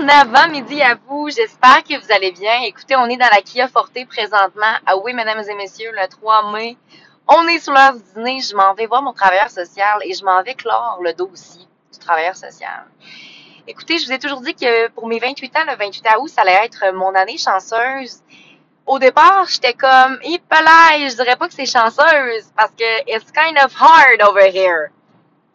Bon avant-midi à vous. J'espère que vous allez bien. Écoutez, on est dans la Kia Forte présentement. Ah oui, mesdames et messieurs, le 3 mai. On est sur l'heure du dîner. Je m'en vais voir mon travailleur social et je m'en vais clore le dossier du travailleur social. Écoutez, je vous ai toujours dit que pour mes 28 ans, le 28 août, ça allait être mon année chanceuse. Au départ, j'étais comme, hippalaï, je dirais pas que c'est chanceuse parce que it's kind of hard over here.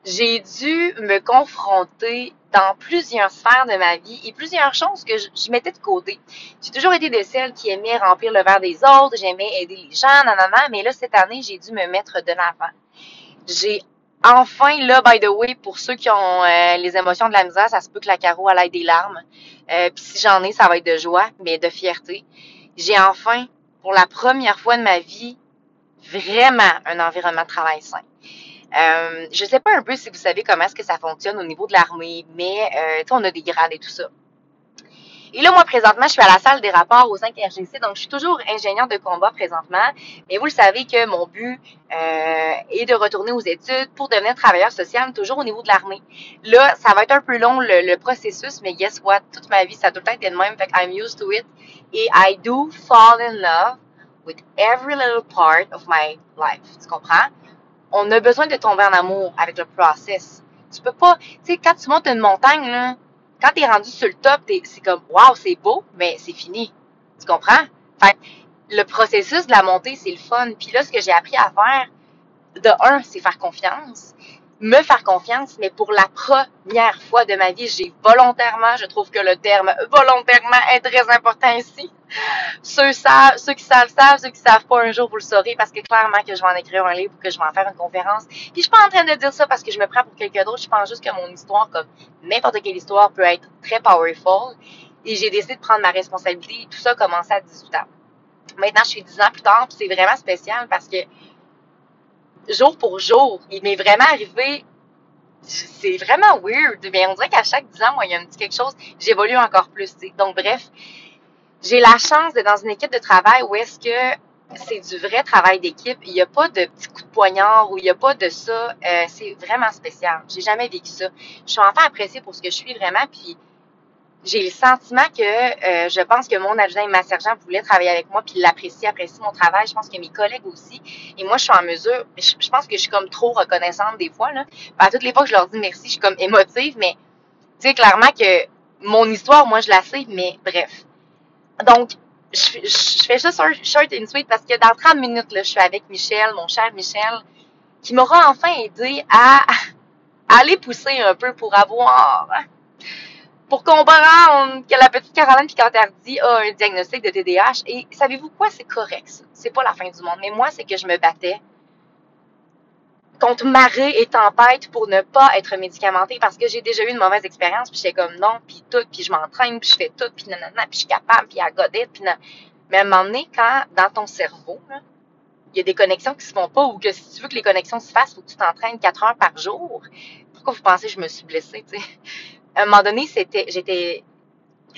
J'ai dû me confronter dans plusieurs sphères de ma vie et plusieurs choses que je, mettais de côté. J'ai toujours été de celles qui aimait remplir le verre des autres, j'aimais aider les gens, nanana, mais là, cette année, j'ai dû me mettre de l'avant. J'ai enfin, là, by the way, pour ceux qui ont euh, les émotions de la misère, ça se peut que la carreau elle ait des larmes. Euh, Puis si j'en ai, ça va être de joie, mais de fierté. J'ai enfin, pour la première fois de ma vie, vraiment un environnement de travail sain. Euh, je sais pas un peu si vous savez comment est-ce que ça fonctionne au niveau de l'armée, mais euh, on a des grades et tout ça. Et là, moi, présentement, je suis à la salle des rapports au 5 RGC, donc je suis toujours ingénieur de combat présentement. Mais vous le savez que mon but euh, est de retourner aux études pour devenir travailleur social, toujours au niveau de l'armée. Là, ça va être un peu long le, processus, mais guess what? Toute ma vie, ça a tout le le même, fait I'm used to it. Et I do fall in love with every little part of my life. Tu comprends? On a besoin de tomber en amour avec le process. Tu peux pas, tu sais, quand tu montes une montagne, là, quand t'es rendu sur le top, c'est comme, waouh, c'est beau, mais c'est fini. Tu comprends? Le processus de la montée, c'est le fun. Puis là, ce que j'ai appris à faire, de un, c'est faire confiance me faire confiance, mais pour la première fois de ma vie, j'ai volontairement, je trouve que le terme volontairement est très important ici. Ceux, savent, ceux qui savent savent, ceux qui savent pas un jour vous le saurez parce que clairement que je vais en écrire un livre ou que je vais en faire une conférence. Puis je suis pas en train de dire ça parce que je me prends pour quelqu'un d'autre. Je pense juste que mon histoire, comme n'importe quelle histoire, peut être très powerful. Et j'ai décidé de prendre ma responsabilité et tout ça a commencé à 18 ans. Maintenant, je suis 10 ans plus tard, c'est vraiment spécial parce que jour pour jour. Il m'est vraiment arrivé, c'est vraiment weird, mais on dirait qu'à chaque 10 ans, moi, il y a un petit quelque chose, j'évolue encore plus, Donc, bref, j'ai la chance d'être dans une équipe de travail où est-ce que c'est du vrai travail d'équipe. Il n'y a pas de petits coups de poignard ou il n'y a pas de ça. Euh, c'est vraiment spécial. J'ai jamais vécu ça. Je suis enfin appréciée pour ce que je suis vraiment, puis j'ai le sentiment que euh, je pense que mon adjoint et ma sergent voulaient travailler avec moi puis l'apprécier, apprécier mon travail. Je pense que mes collègues aussi. Et moi, je suis en mesure, je, pense que je suis comme trop reconnaissante des fois. Là. À toutes les fois que je leur dis merci, je suis comme émotive, mais tu sais, clairement que mon histoire, moi, je la sais, mais bref. Donc, je, je fais ça short and sweet parce que dans 30 minutes, là, je suis avec Michel, mon cher Michel, qui m'aura enfin aidé à aller pousser un peu pour avoir pour comprendre que la petite Caroline Picantardi a un diagnostic de TDAH. Et savez-vous quoi? C'est correct, C'est pas la fin du monde. Mais moi, c'est que je me battais contre marée et tempête pour ne pas être médicamentée parce que j'ai déjà eu une mauvaise expérience puis j'étais comme non puis tout puis je m'entraîne puis je fais tout puis nanana puis je suis capable puis à godette puis mais à un moment donné quand dans ton cerveau il y a des connexions qui se font pas ou que si tu veux que les connexions se fassent faut que tu t'entraînes quatre heures par jour pourquoi vous pensez que je me suis blessée à un moment donné, c'était, j'étais,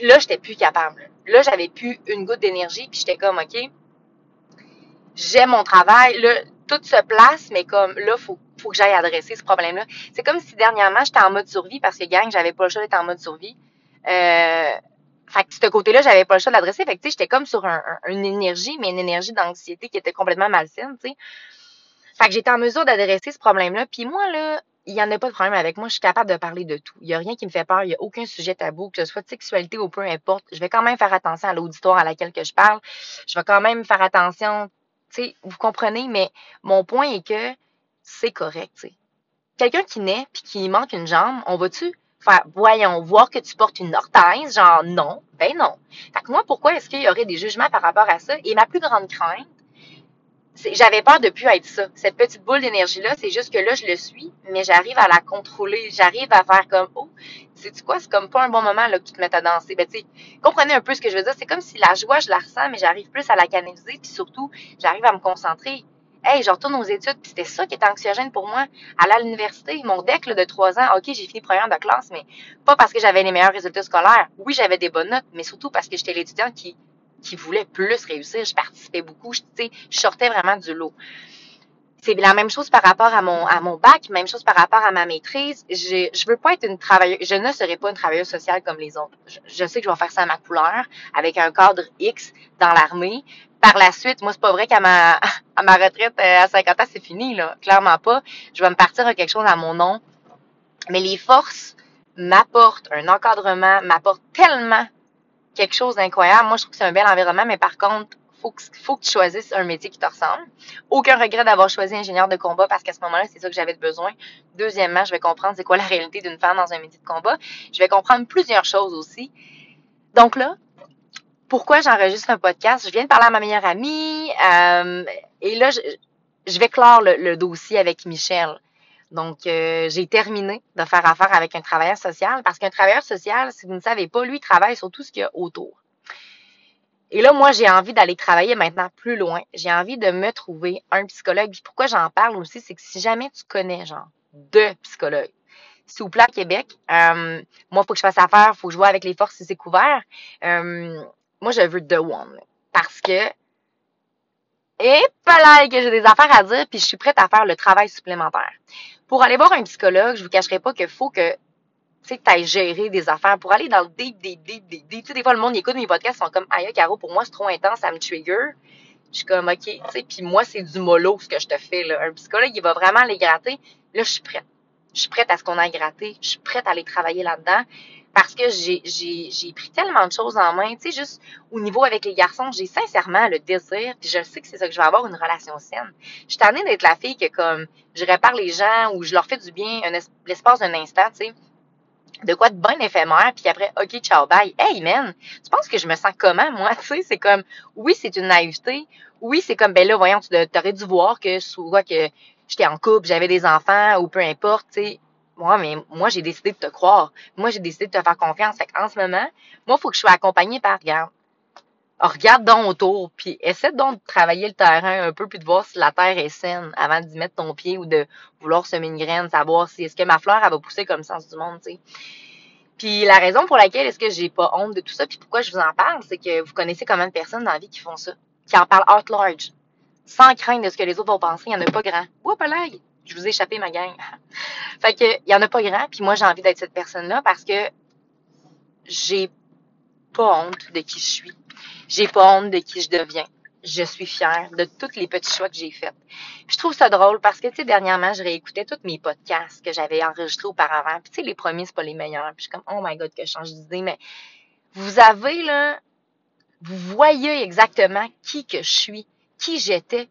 là, j'étais plus capable. Là, j'avais plus une goutte d'énergie, puis j'étais comme, OK, j'aime mon travail, là, tout se place, mais comme, là, faut, faut que j'aille adresser ce problème-là. C'est comme si dernièrement, j'étais en mode survie, parce que, gang, j'avais pas le choix d'être en mode survie. Euh, fait que ce côté-là, j'avais pas le choix de l'adresser. Fait que, tu sais, j'étais comme sur une énergie, mais une énergie d'anxiété qui était complètement malsaine, tu sais. Fait que j'étais en mesure d'adresser ce problème-là. Puis moi, là, il n'y en a pas de problème avec moi. Je suis capable de parler de tout. Il n'y a rien qui me fait peur. Il n'y a aucun sujet tabou, que ce soit de sexualité ou peu importe. Je vais quand même faire attention à l'auditoire à laquelle que je parle. Je vais quand même faire attention. Tu vous comprenez, mais mon point est que c'est correct. Quelqu'un qui naît puis qui manque une jambe, on va-tu faire, voyons, voir que tu portes une orthèse? Genre, non. Ben non. Fait que moi, pourquoi est-ce qu'il y aurait des jugements par rapport à ça? Et ma plus grande crainte, j'avais peur de plus être ça. Cette petite boule d'énergie-là, c'est juste que là, je le suis, mais j'arrive à la contrôler. J'arrive à faire comme, oh, sais-tu quoi? C'est comme pas un bon moment, là, que tu te mettes à danser. Ben, tu comprenez un peu ce que je veux dire. C'est comme si la joie, je la ressens, mais j'arrive plus à la canaliser, puis surtout, j'arrive à me concentrer. Hey, je retourne aux études, puis c'était ça qui était anxiogène pour moi. Aller à l'université, mon deck de trois ans, ok, j'ai fini première de classe, mais pas parce que j'avais les meilleurs résultats scolaires. Oui, j'avais des bonnes notes, mais surtout parce que j'étais l'étudiant qui qui voulait plus réussir. Je participais beaucoup, je, je sortais vraiment du lot. c'est la même chose par rapport à mon, à mon bac, même chose par rapport à ma maîtrise. Je, je veux pas être une travailleuse, je ne serai pas une travailleuse sociale comme les autres. Je, sais que je vais faire ça à ma couleur, avec un cadre X dans l'armée. Par la suite, moi, c'est pas vrai qu'à ma, à ma retraite euh, à 50 ans, c'est fini, là. Clairement pas. Je vais me partir à quelque chose à mon nom. Mais les forces m'apportent un encadrement, m'apportent tellement quelque chose d'incroyable. Moi, je trouve que c'est un bel environnement, mais par contre, faut que, faut que tu choisisses un métier qui te ressemble. Aucun regret d'avoir choisi ingénieur de combat parce qu'à ce moment-là, c'est ça que j'avais besoin. Deuxièmement, je vais comprendre c'est quoi la réalité d'une femme dans un métier de combat. Je vais comprendre plusieurs choses aussi. Donc là, pourquoi j'enregistre un podcast? Je viens de parler à ma meilleure amie euh, et là, je, vais clore le, dossier avec Michel. Donc, euh, j'ai terminé de faire affaire avec un travailleur social parce qu'un travailleur social, si vous ne savez pas, lui, travaille sur tout ce qu'il y a autour. Et là, moi, j'ai envie d'aller travailler maintenant plus loin. J'ai envie de me trouver un psychologue. Puis pourquoi j'en parle aussi, c'est que si jamais tu connais, genre, deux psychologues, plaît, à Québec, euh, moi, il faut que je fasse affaire, il faut que je vois avec les forces si c'est couvert. Euh, moi, je veux The One. Parce que, et là que j'ai des affaires à dire, puis je suis prête à faire le travail supplémentaire. Pour aller voir un psychologue, je vous cacherai pas qu'il faut que tu sais, gérer des affaires pour aller dans le deep, deep, deep, deep, deep. Tu sais, des fois, le monde écoute mes podcasts, ils sont comme, aïe, Caro, pour moi, c'est trop intense, ça me trigger. Je suis comme, OK, tu sais, puis moi, c'est du mollo, ce que je te fais, là. Un psychologue, il va vraiment les gratter. Là, je suis prête. Je suis prête à ce qu'on a gratté. Je suis prête à aller travailler là-dedans. Parce que j'ai, pris tellement de choses en main. Tu sais, juste au niveau avec les garçons, j'ai sincèrement le désir, puis je sais que c'est ça que je vais avoir, une relation saine. Je suis tannée d'être la fille que, comme, je répare les gens ou je leur fais du bien l'espace d'un instant, tu sais de quoi de bon éphémère, puis après, OK, ciao, bye. Hey, man, tu penses que je me sens comment, moi? Tu sais, c'est comme, oui, c'est une naïveté. Oui, c'est comme, ben là, voyons, tu aurais dû voir que soit que j'étais en couple, j'avais des enfants, ou peu importe, tu sais. Moi, mais moi, j'ai décidé de te croire. Moi, j'ai décidé de te faire confiance. Fait en ce moment, moi, il faut que je sois accompagnée par, regarde, regarde donc autour, puis essaie donc de travailler le terrain un peu, puis de voir si la terre est saine avant d'y mettre ton pied ou de vouloir semer une graine, savoir si est-ce que ma fleur, va pousser comme sens du monde, tu sais. Puis la raison pour laquelle est-ce que j'ai pas honte de tout ça, puis pourquoi je vous en parle, c'est que vous connaissez combien de personnes dans la vie qui font ça, qui en parlent out large, sans crainte de ce que les autres vont penser, il y en a pas grand. Oups, je vous ai échappé ma gang. fait que il y en a pas grand, puis moi j'ai envie d'être cette personne-là parce que j'ai pas honte de qui je suis. J'ai pas honte de qui je deviens. Je suis fière de tous les petits choix que j'ai faits. Je trouve ça drôle parce que, tu sais, dernièrement, je réécoutais tous mes podcasts que j'avais enregistrés auparavant. Puis, tu sais, les premiers, c'est pas les meilleurs. Puis, je suis comme, oh my God, que je change d'idée. Mais vous avez, là, vous voyez exactement qui que je suis, qui j'étais,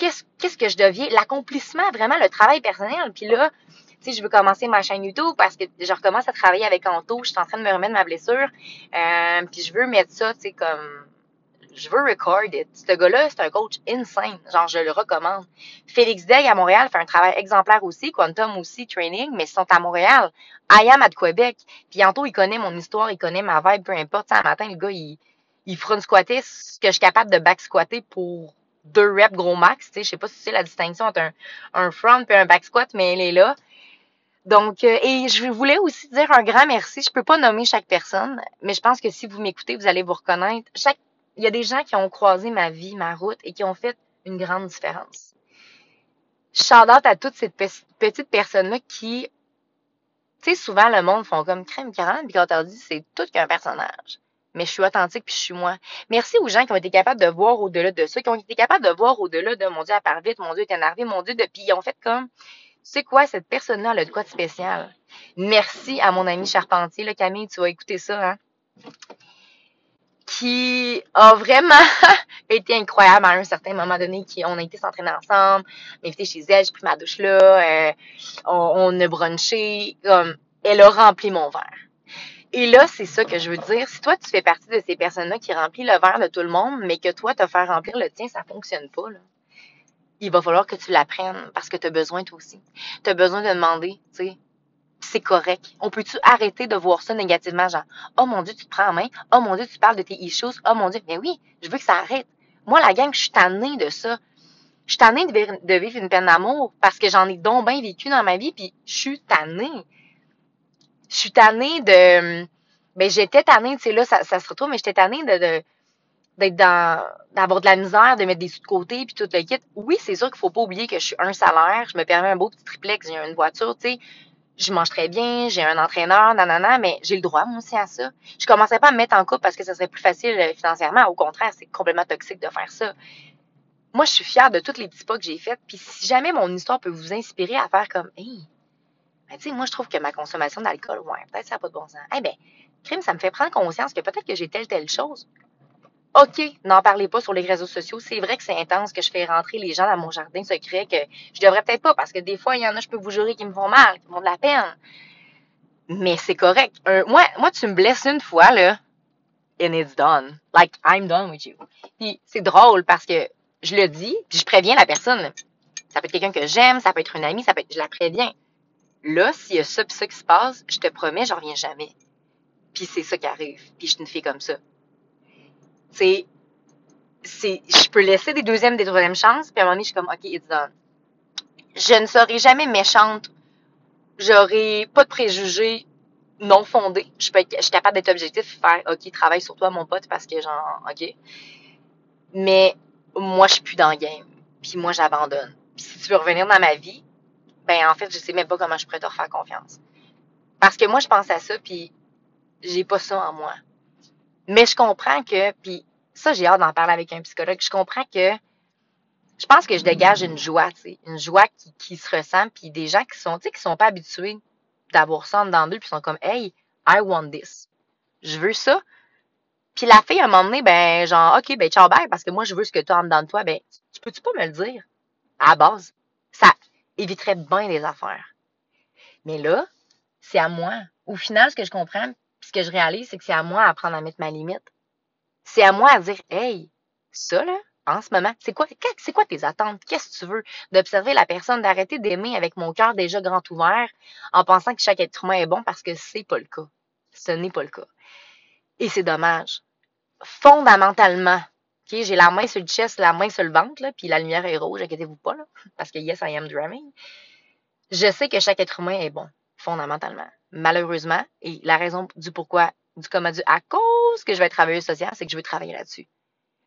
qu'est-ce, que je deviens, l'accomplissement, vraiment, le travail personnel. Puis là, tu sais, je veux commencer ma chaîne YouTube parce que je recommence à travailler avec Anto. Je suis en train de me remettre ma blessure. Euh, puis je veux mettre ça, tu sais, comme je veux record it. Ce gars-là, c'est un coach insane. Genre, je le recommande. Félix Degg à Montréal fait un travail exemplaire aussi. Quantum aussi, training, mais ils sont à Montréal. I am at Québec. Puis Anto, il connaît mon histoire, il connaît ma vibe, peu importe. un matin, le gars, il, il front squatter ce que je suis capable de back squatter pour deux reps gros max. Je sais pas si c'est la distinction entre un, un front et un back squat, mais elle est là. Donc, euh, et je voulais aussi dire un grand merci. Je peux pas nommer chaque personne, mais je pense que si vous m'écoutez, vous allez vous reconnaître. Il y a des gens qui ont croisé ma vie, ma route et qui ont fait une grande différence. Shout à toutes ces petites personnes-là qui, tu sais, souvent le monde font comme crème 40, puis quand on dit c'est tout qu'un personnage. Mais je suis authentique puis je suis moi. Merci aux gens qui ont été capables de voir au-delà de ça, qui ont été capables de voir au-delà de mon Dieu, elle part vite, mon Dieu est énervé, mon Dieu, de puis ils fait comme c'est quoi, cette personne-là, elle a de quoi de spécial? Merci à mon ami Charpentier, là, Camille, tu vas écouter ça, hein? Qui a vraiment été incroyable à un certain moment donné, qui, on a été s'entraîner ensemble, m'inviter chez elle, j'ai pris ma douche là, euh, on, a brunché, comme, elle a rempli mon verre. Et là, c'est ça que je veux dire. Si toi, tu fais partie de ces personnes-là qui remplissent le verre de tout le monde, mais que toi, te faire remplir le tien, ça fonctionne pas, là il va falloir que tu l'apprennes parce que tu as besoin toi aussi. Tu as besoin de demander, tu sais, c'est correct. On peut-tu arrêter de voir ça négativement, genre, oh mon Dieu, tu te prends en main, oh mon Dieu, tu parles de tes issues, oh mon Dieu, mais oui, je veux que ça arrête. Moi, la gang, je suis tannée de ça. Je suis tannée de, vivre une peine d'amour parce que j'en ai donc bien vécu dans ma vie, puis je suis tannée. Je suis tannée de... Ben, j'étais tannée, tu sais, là, ça, ça se retrouve, mais j'étais tannée de, de d'être dans d'avoir de la misère, de mettre des sous de côté puis tout le kit. Oui, c'est sûr qu'il faut pas oublier que je suis un salaire, je me permets un beau petit triplex, j'ai une voiture, tu sais, je mange très bien, j'ai un entraîneur, nanana, mais j'ai le droit moi aussi à ça. Je commençais pas à me mettre en couple parce que ça serait plus facile euh, financièrement. Au contraire, c'est complètement toxique de faire ça. Moi, je suis fière de tous les petits pas que j'ai faits. Puis si jamais mon histoire peut vous inspirer à faire comme, hey, ben, tu sais, moi, je trouve que ma consommation d'alcool, ouais, peut-être ça n'a pas de bon sens. Eh ben, crime, ça me fait prendre conscience que peut-être que j'ai telle, telle chose. OK, n'en parlez pas sur les réseaux sociaux. C'est vrai que c'est intense que je fais rentrer les gens dans mon jardin secret que je devrais peut-être pas parce que des fois, il y en a, je peux vous jurer, qui me font mal, qui me font de la peine. Mais c'est correct. moi, moi, tu me blesses une fois, là, and it's done. Like, I'm done with you. Puis c'est drôle parce que je le dis, puis je préviens la personne. Ça peut être quelqu'un que j'aime, ça peut être une amie, ça peut être, je la préviens. Là, s'il y a ça puis ça qui se passe, je te promets, j'en reviens jamais. Puis c'est ça qui arrive. Puis je suis une comme ça c'est, c'est, je peux laisser des deuxièmes, des troisièmes chances, puis à un moment donné, je suis comme, OK, it's done. Je ne serai jamais méchante. J'aurai pas de préjugés non fondés. Je, peux je suis capable d'être objectif, faire, OK, travaille sur toi, mon pote, parce que genre, OK. Mais moi, je suis plus dans le game. Puis moi, j'abandonne. Puis si tu veux revenir dans ma vie, ben en fait, je sais même pas comment je pourrais te refaire confiance. Parce que moi, je pense à ça, puis j'ai pas ça en moi. Mais je comprends que, puis ça, j'ai hâte d'en parler avec un psychologue, je comprends que je pense que je dégage une joie, tu sais, une joie qui, qui se ressent, puis des gens qui sont, tu sais, qui sont pas habitués d'avoir ça en dedans d'eux, puis sont comme, hey, I want this. Je veux ça. Puis la fille, à un moment donné, ben, genre, OK, ben, ciao, bye, parce que moi, je veux ce que tu as en dedans de toi, ben, tu peux-tu pas me le dire? À la base. Ça éviterait bien des affaires. Mais là, c'est à moi. Au final, ce que je comprends, ce que je réalise, c'est que c'est à moi d'apprendre à mettre ma limite. C'est à moi à dire, hey, ça, là, en ce moment, c'est quoi, c'est quoi tes attentes? Qu'est-ce que tu veux? D'observer la personne, d'arrêter d'aimer avec mon cœur déjà grand ouvert en pensant que chaque être humain est bon parce que c'est pas le cas. Ce n'est pas le cas. Et c'est dommage. Fondamentalement, j'ai la main sur le chest, la main sur le ventre, là, puis la lumière est rouge, inquiétez-vous pas, là, parce que yes, I am drumming. Je sais que chaque être humain est bon, fondamentalement malheureusement, et la raison du pourquoi, du comment du à cause que je vais être travailleuse c'est que je veux travailler là-dessus.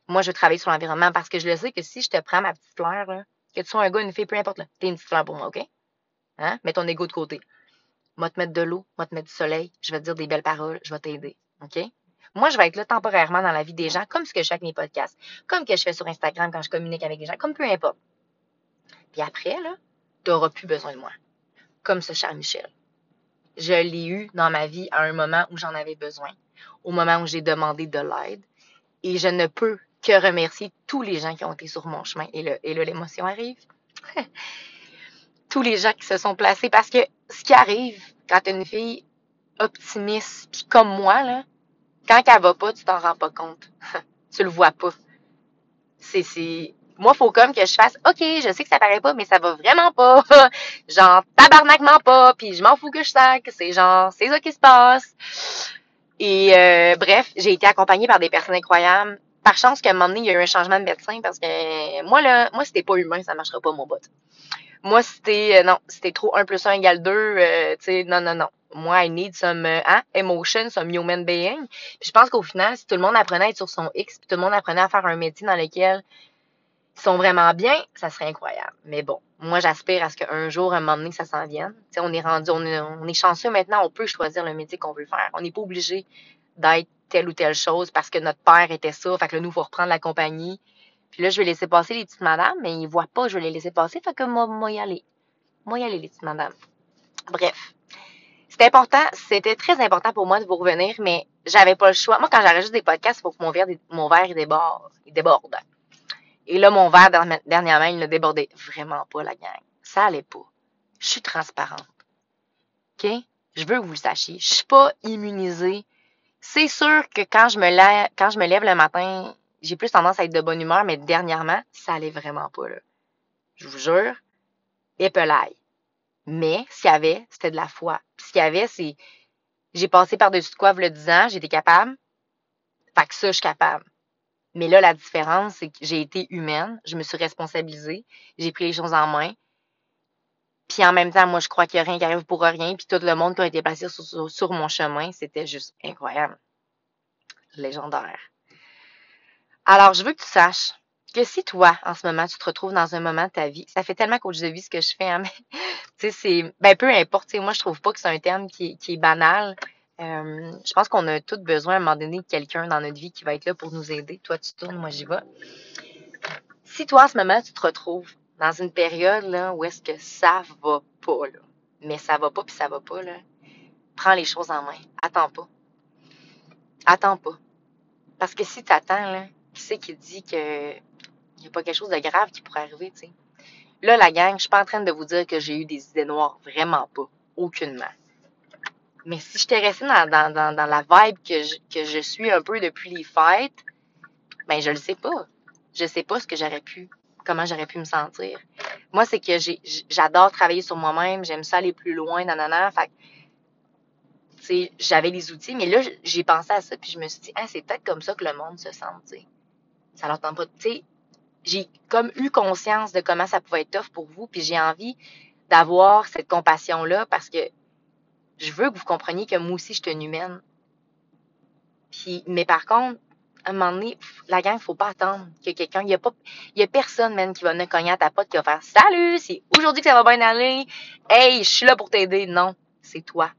Moi, je veux travailler sur l'environnement parce que je le sais que si je te prends ma petite fleur, là, que tu sois un gars, une fille, peu importe, t'es une petite fleur pour moi, OK? Hein? Mets ton ego de côté. Vais te mettre de l'eau, vais te mettre du soleil, je vais te dire des belles paroles, je vais t'aider, OK? Moi, je vais être là temporairement dans la vie des gens, comme ce que je fais avec mes podcasts, comme que je fais sur Instagram quand je communique avec les gens, comme peu importe. Puis après, là, tu n'auras plus besoin de moi. Comme ce cher Michel je l'ai eu dans ma vie à un moment où j'en avais besoin, au moment où j'ai demandé de l'aide. Et je ne peux que remercier tous les gens qui ont été sur mon chemin. Et là, et l'émotion arrive. tous les gens qui se sont placés. Parce que ce qui arrive quand une fille optimiste, puis comme moi, là, quand elle va pas, tu t'en rends pas compte. tu le vois pas. C'est, c'est, moi, faut comme que je fasse, OK, je sais que ça paraît pas, mais ça va vraiment pas. genre, tabarnakement pas, puis je m'en fous que je sac. C'est genre, c'est ça qui se passe. Et euh, bref, j'ai été accompagnée par des personnes incroyables. Par chance qu'à un moment donné, il y a eu un changement de médecin parce que moi, là, moi, c'était pas humain, ça marchera pas, mon bot. Moi, c'était, euh, non, c'était trop 1 plus 1 égale 2, euh, tu sais, non, non, non. Moi, I need some hein, emotion, some human being. Puis je pense qu'au final, si tout le monde apprenait à être sur son X, puis tout le monde apprenait à faire un métier dans lequel sont vraiment bien, ça serait incroyable. Mais bon, moi, j'aspire à ce qu'un jour, un moment donné, ça s'en vienne. on est rendu, on est, chanceux maintenant, on peut choisir le métier qu'on veut faire. On n'est pas obligé d'être telle ou telle chose parce que notre père était ça. Fait que là, nous, il faut reprendre la compagnie. Puis là, je vais laisser passer les petites madames, mais ils voient pas, je vais les laisser passer. Fait que moi, moi y aller. Moi y aller, les petites madames. Bref. C'était important, c'était très important pour moi de vous revenir, mais j'avais pas le choix. Moi, quand j'enregistre des podcasts, il faut que mon verre, mon verre, il déborde. Il déborde. Et là, mon verre, dernièrement, il ne débordait vraiment pas, la gang. Ça allait pas. Je suis transparente. OK? Je veux que vous le sachiez. Je suis pas immunisée. C'est sûr que quand je me lève, quand je me lève le matin, j'ai plus tendance à être de bonne humeur, mais dernièrement, ça allait vraiment pas, là. Je vous jure. Épelaille. Mais, qu'il y avait, c'était de la foi. ce qu'il y avait, c'est, j'ai passé par-dessus de quoi, le disant, j'étais capable. Fait que ça, je suis capable. Mais là, la différence, c'est que j'ai été humaine, je me suis responsabilisée, j'ai pris les choses en main. Puis en même temps, moi, je crois qu'il n'y a rien qui arrive pour rien. Puis tout le monde qui a été placé sur, mon chemin, c'était juste incroyable. Légendaire. Alors, je veux que tu saches que si toi, en ce moment, tu te retrouves dans un moment de ta vie, ça fait tellement coach de vie ce que je fais, hein, mais tu sais, c'est, ben, peu importe, moi, je trouve pas que c'est un terme qui, qui est banal. Euh, je pense qu'on a tous besoin à un moment donné de quelqu'un dans notre vie qui va être là pour nous aider. Toi, tu tournes, moi, j'y vais. Si toi, en ce moment, tu te retrouves dans une période là, où est-ce que ça va pas, là, mais ça va pas puis ça va pas, là, prends les choses en main. Attends pas. Attends pas. Parce que si tu attends, là, qui c'est qui dit que n'y a pas quelque chose de grave qui pourrait arriver, tu sais. Là, la gang, je suis pas en train de vous dire que j'ai eu des idées noires. Vraiment pas. Aucunement. Mais si j'étais restée dans, dans, la vibe que je, suis un peu depuis les fêtes, ben je le sais pas. Je sais pas ce que j'aurais pu, comment j'aurais pu me sentir. Moi, c'est que j'adore travailler sur moi-même, j'aime ça aller plus loin, nanana. Fait j'avais les outils, mais là, j'ai pensé à ça, puis je me suis dit, ah, c'est peut-être comme ça que le monde se sent, tu sais. Ça leur pas, tu sais, j'ai comme eu conscience de comment ça pouvait être tough pour vous, puis j'ai envie d'avoir cette compassion-là parce que je veux que vous compreniez que moi aussi, je suis une humaine. Puis, mais par contre, à un moment donné, la gang, faut pas attendre que quelqu'un, il y a pas, y a personne, même, qui va venir cogner à ta pote, qui va faire salut, c'est aujourd'hui que ça va bien aller. Hey, je suis là pour t'aider. Non, c'est toi.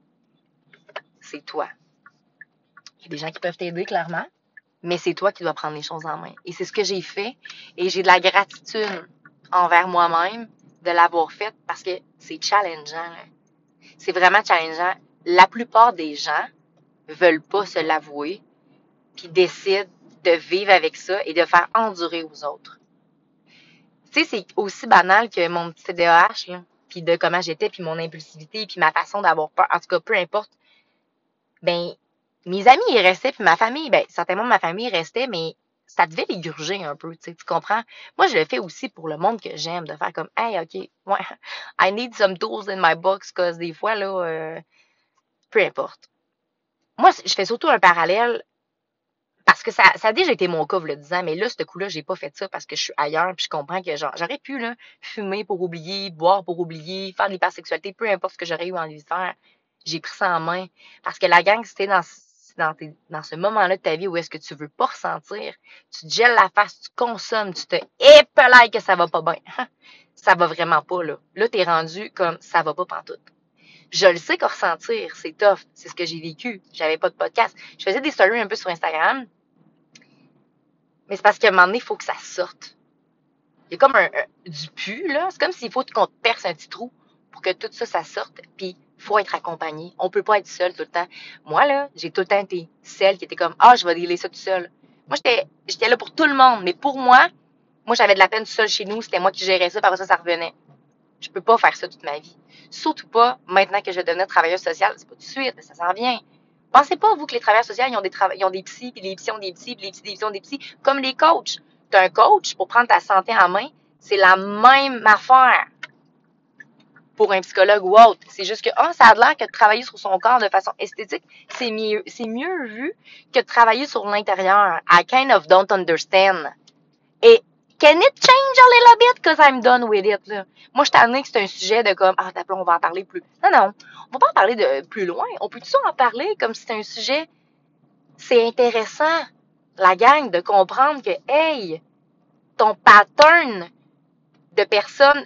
C'est toi. Il y a des gens qui peuvent t'aider, clairement mais c'est toi qui dois prendre les choses en main. Et c'est ce que j'ai fait. Et j'ai de la gratitude envers moi-même de l'avoir fait parce que c'est challengeant. C'est vraiment challengeant. La plupart des gens veulent pas se l'avouer, puis décident de vivre avec ça et de faire endurer aux autres. Tu sais, c'est aussi banal que mon petit TDAH, là, puis de comment j'étais, puis mon impulsivité, puis ma façon d'avoir peur. En tout cas, peu importe. Ben, mes amis, ils restaient, puis ma famille, ben, certainement ma famille restait, mais ça devait les gurger un peu, tu sais, tu comprends? Moi, je le fais aussi pour le monde que j'aime, de faire comme, hey, OK, ouais, I need some tools in my box, cause des fois, là, euh, peu importe. Moi, je fais surtout un parallèle parce que ça, ça a déjà été mon cas, le disant, mais là, ce coup-là, j'ai pas fait ça parce que je suis ailleurs, puis je comprends que genre, j'aurais pu, là, fumer pour oublier, boire pour oublier, faire de l'hypersexualité, peu importe ce que j'aurais eu envie de faire. J'ai pris ça en main. Parce que la gang, c'était dans dans, ce moment-là de ta vie où est-ce que tu veux pas ressentir, tu te gèles la face, tu consommes, tu te épelailles que ça va pas bien. ça va vraiment pas, là. Là, t'es rendu comme ça va pas pantoute. Je le sais qu'à ressentir, c'est tough. C'est ce que j'ai vécu. J'avais pas de podcast. Je faisais des stories un peu sur Instagram. Mais c'est parce qu'à un moment donné, il faut que ça sorte. Il y a comme un, du pu, là. C'est comme s'il faut qu'on te perce un petit trou pour que tout ça, ça sorte. Puis faut être accompagné. On peut pas être seul tout le temps. Moi, là, j'ai tout le temps été celle qui était comme, ah, je vais ça tout seul. Moi, j'étais, j'étais là pour tout le monde. Mais pour moi, moi, j'avais de la peine tout seul chez nous. C'était moi qui gérais ça. Par ça, ça revenait. Je peux pas faire ça toute ma vie. Surtout pas maintenant que je devenir travailleuse sociale. C'est pas tout de suite, ça s'en vient. Pensez pas, vous, que les travailleurs sociaux, ils ont des, ils ont des psys, puis les psys ont des psys, puis les psys, des psys ont des psys. Comme les coachs. T'as un coach pour prendre ta santé en main. C'est la même affaire pour un psychologue ou autre. C'est juste que, ah, ça a l'air que de travailler sur son corps de façon esthétique, c'est mieux, c'est mieux vu que de travailler sur l'intérieur. I kind of don't understand. Et can it change a little bit? Cause I'm done with it, là? Moi, je t'en que c'est un sujet de comme, ah, d'accord, on va en parler plus. Non, non. On va pas en parler de plus loin. On peut toujours en parler comme si c'était un sujet. C'est intéressant, la gang, de comprendre que, hey, ton pattern de personnes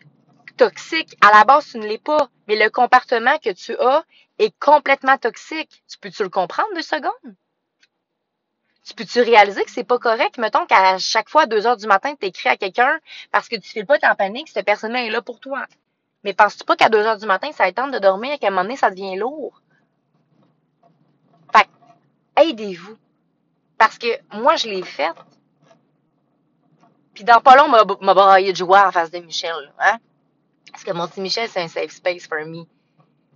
toxique. À la base, tu ne l'es pas. Mais le comportement que tu as est complètement toxique. Tu peux-tu le comprendre deux secondes? Tu peux-tu réaliser que c'est pas correct? Mettons qu'à chaque fois, à 2 heures du matin, tu écris à quelqu'un parce que tu ne pas en panique, cette personne-là est là pour toi. Mais penses-tu pas qu'à 2 heures du matin, ça tente de dormir et qu'à un moment donné, ça devient lourd? Fait aidez-vous. Parce que moi, je l'ai fait. Puis dans pas long, m'a braillé de joie en face de Michel. Hein? Parce que mon petit Michel, c'est un safe space for me.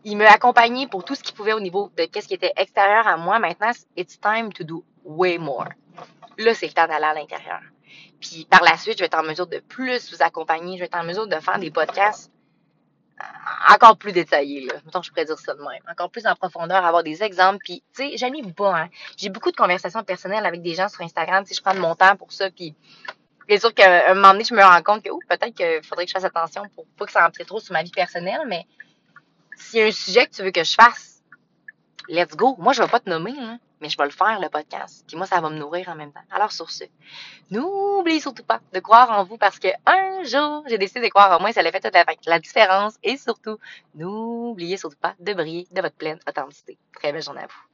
Il m'a accompagné pour tout ce qu'il pouvait au niveau de qu'est-ce qui était extérieur à moi. Maintenant, it's time to do way more. Là, c'est le temps d'aller à l'intérieur. Puis par la suite, je vais être en mesure de plus vous accompagner. Je vais être en mesure de faire des podcasts euh, encore plus détaillés. Là. Je pourrais dire ça de même. Encore plus en profondeur, avoir des exemples. Puis, tu sais, j'aime pas. Hein. J'ai beaucoup de conversations personnelles avec des gens sur Instagram. Si je prends de mon temps pour ça, puis c'est sûr qu'à un moment donné, je me rends compte que peut-être qu'il faudrait que je fasse attention pour pas que ça empiète trop sur ma vie personnelle, mais s'il y a un sujet que tu veux que je fasse, let's go. Moi, je vais pas te nommer, hein, mais je vais le faire, le podcast. Puis moi, ça va me nourrir en même temps. Alors, sur ce, n'oubliez surtout pas de croire en vous parce que un jour, j'ai décidé de croire en moi, ça a fait toute la, la différence. Et surtout, n'oubliez surtout pas de briller de votre pleine authenticité. Très belle journée à vous.